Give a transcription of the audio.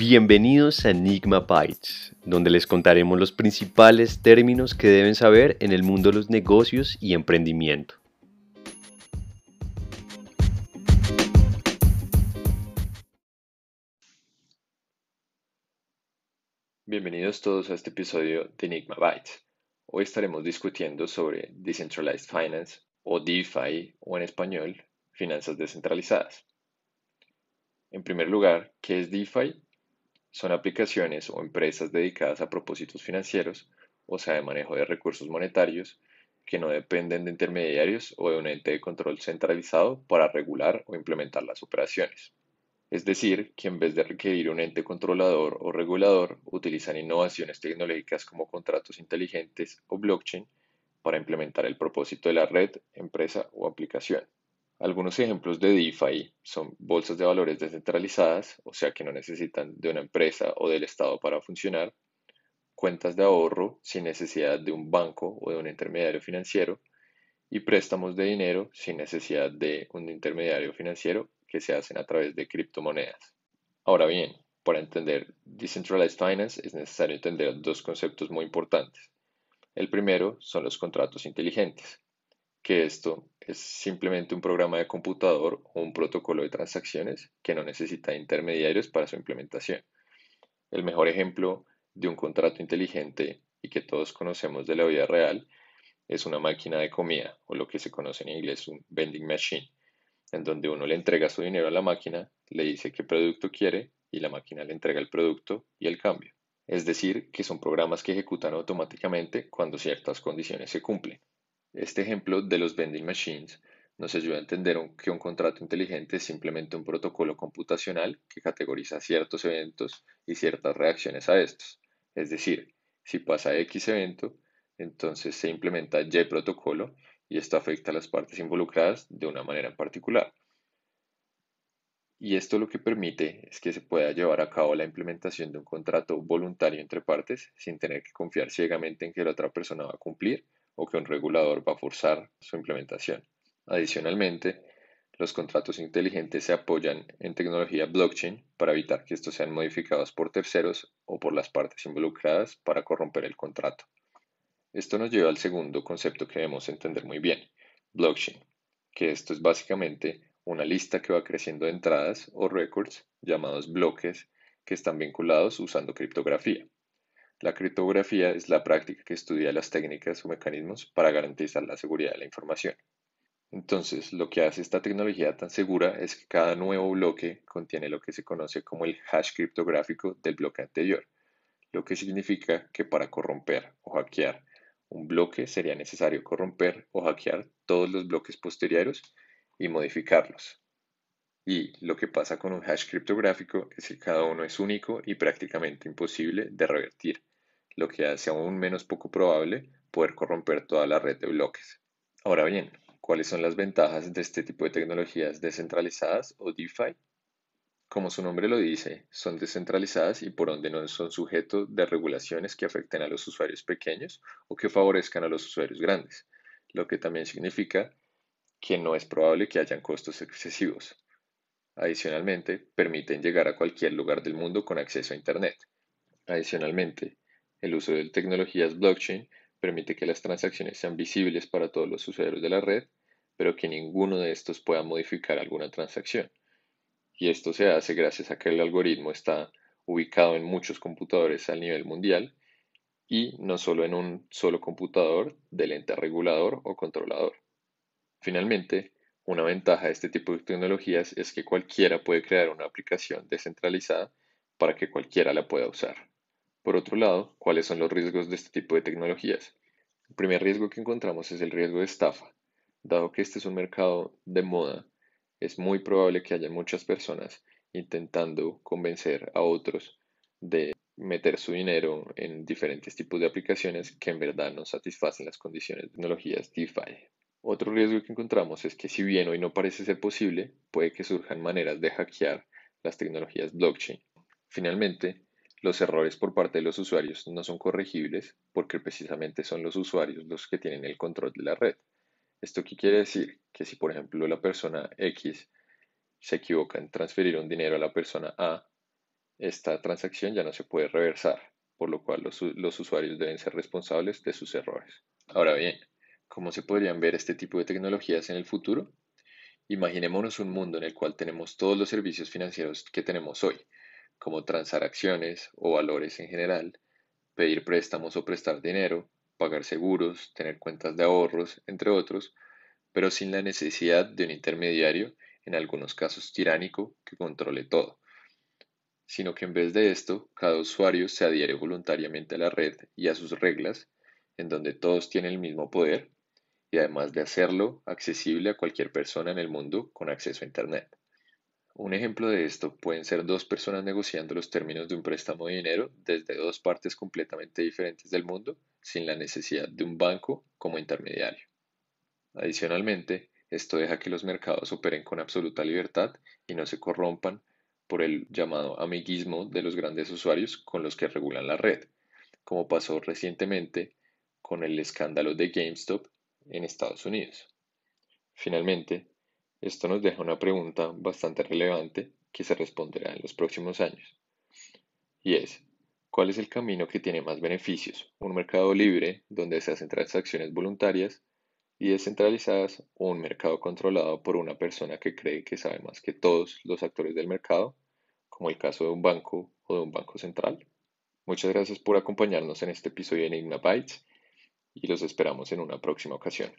Bienvenidos a Enigma Bytes, donde les contaremos los principales términos que deben saber en el mundo de los negocios y emprendimiento. Bienvenidos todos a este episodio de Enigma Bytes. Hoy estaremos discutiendo sobre Decentralized Finance o DeFi o en español, finanzas descentralizadas. En primer lugar, ¿qué es DeFi? Son aplicaciones o empresas dedicadas a propósitos financieros, o sea, de manejo de recursos monetarios, que no dependen de intermediarios o de un ente de control centralizado para regular o implementar las operaciones. Es decir, que en vez de requerir un ente controlador o regulador, utilizan innovaciones tecnológicas como contratos inteligentes o blockchain para implementar el propósito de la red, empresa o aplicación. Algunos ejemplos de DeFi son bolsas de valores descentralizadas, o sea que no necesitan de una empresa o del Estado para funcionar, cuentas de ahorro sin necesidad de un banco o de un intermediario financiero, y préstamos de dinero sin necesidad de un intermediario financiero que se hacen a través de criptomonedas. Ahora bien, para entender Decentralized Finance es necesario entender dos conceptos muy importantes. El primero son los contratos inteligentes que esto es simplemente un programa de computador o un protocolo de transacciones que no necesita intermediarios para su implementación. El mejor ejemplo de un contrato inteligente y que todos conocemos de la vida real es una máquina de comida o lo que se conoce en inglés un vending machine, en donde uno le entrega su dinero a la máquina, le dice qué producto quiere y la máquina le entrega el producto y el cambio. Es decir, que son programas que ejecutan automáticamente cuando ciertas condiciones se cumplen. Este ejemplo de los vending machines nos ayuda a entender que un contrato inteligente es simplemente un protocolo computacional que categoriza ciertos eventos y ciertas reacciones a estos. Es decir, si pasa X evento, entonces se implementa Y protocolo y esto afecta a las partes involucradas de una manera en particular. Y esto lo que permite es que se pueda llevar a cabo la implementación de un contrato voluntario entre partes sin tener que confiar ciegamente en que la otra persona va a cumplir o que un regulador va a forzar su implementación. Adicionalmente, los contratos inteligentes se apoyan en tecnología blockchain para evitar que estos sean modificados por terceros o por las partes involucradas para corromper el contrato. Esto nos lleva al segundo concepto que debemos entender muy bien, blockchain, que esto es básicamente una lista que va creciendo de entradas o records llamados bloques que están vinculados usando criptografía. La criptografía es la práctica que estudia las técnicas o mecanismos para garantizar la seguridad de la información. Entonces, lo que hace esta tecnología tan segura es que cada nuevo bloque contiene lo que se conoce como el hash criptográfico del bloque anterior, lo que significa que para corromper o hackear un bloque sería necesario corromper o hackear todos los bloques posteriores y modificarlos. Y lo que pasa con un hash criptográfico es que cada uno es único y prácticamente imposible de revertir lo que hace aún menos poco probable poder corromper toda la red de bloques. Ahora bien, ¿cuáles son las ventajas de este tipo de tecnologías descentralizadas o DeFi? Como su nombre lo dice, son descentralizadas y por donde no son sujetos de regulaciones que afecten a los usuarios pequeños o que favorezcan a los usuarios grandes, lo que también significa que no es probable que hayan costos excesivos. Adicionalmente, permiten llegar a cualquier lugar del mundo con acceso a Internet. Adicionalmente, el uso de tecnologías blockchain permite que las transacciones sean visibles para todos los usuarios de la red, pero que ninguno de estos pueda modificar alguna transacción. Y esto se hace gracias a que el algoritmo está ubicado en muchos computadores a nivel mundial y no solo en un solo computador del ente regulador o controlador. Finalmente, una ventaja de este tipo de tecnologías es que cualquiera puede crear una aplicación descentralizada para que cualquiera la pueda usar. Por otro lado, ¿cuáles son los riesgos de este tipo de tecnologías? El primer riesgo que encontramos es el riesgo de estafa. Dado que este es un mercado de moda, es muy probable que haya muchas personas intentando convencer a otros de meter su dinero en diferentes tipos de aplicaciones que en verdad no satisfacen las condiciones de tecnologías DeFi. Otro riesgo que encontramos es que si bien hoy no parece ser posible, puede que surjan maneras de hackear las tecnologías blockchain. Finalmente, los errores por parte de los usuarios no son corregibles porque precisamente son los usuarios los que tienen el control de la red. ¿Esto qué quiere decir? Que si por ejemplo la persona X se equivoca en transferir un dinero a la persona A esta transacción ya no se puede reversar, por lo cual los, los usuarios deben ser responsables de sus errores. Ahora bien, ¿cómo se podrían ver este tipo de tecnologías en el futuro? Imaginémonos un mundo en el cual tenemos todos los servicios financieros que tenemos hoy, como transacciones o valores en general, pedir préstamos o prestar dinero, pagar seguros, tener cuentas de ahorros, entre otros, pero sin la necesidad de un intermediario, en algunos casos tiránico, que controle todo sino que en vez de esto, cada usuario se adhiere voluntariamente a la red y a sus reglas, en donde todos tienen el mismo poder, y además de hacerlo accesible a cualquier persona en el mundo con acceso a Internet. Un ejemplo de esto pueden ser dos personas negociando los términos de un préstamo de dinero desde dos partes completamente diferentes del mundo, sin la necesidad de un banco como intermediario. Adicionalmente, esto deja que los mercados operen con absoluta libertad y no se corrompan por el llamado amiguismo de los grandes usuarios con los que regulan la red, como pasó recientemente con el escándalo de GameStop en Estados Unidos. Finalmente, esto nos deja una pregunta bastante relevante que se responderá en los próximos años. Y es, ¿cuál es el camino que tiene más beneficios? ¿Un mercado libre donde se hacen transacciones voluntarias y descentralizadas o un mercado controlado por una persona que cree que sabe más que todos los actores del mercado, como el caso de un banco o de un banco central. Muchas gracias por acompañarnos en este episodio de Enigma Bytes y los esperamos en una próxima ocasión.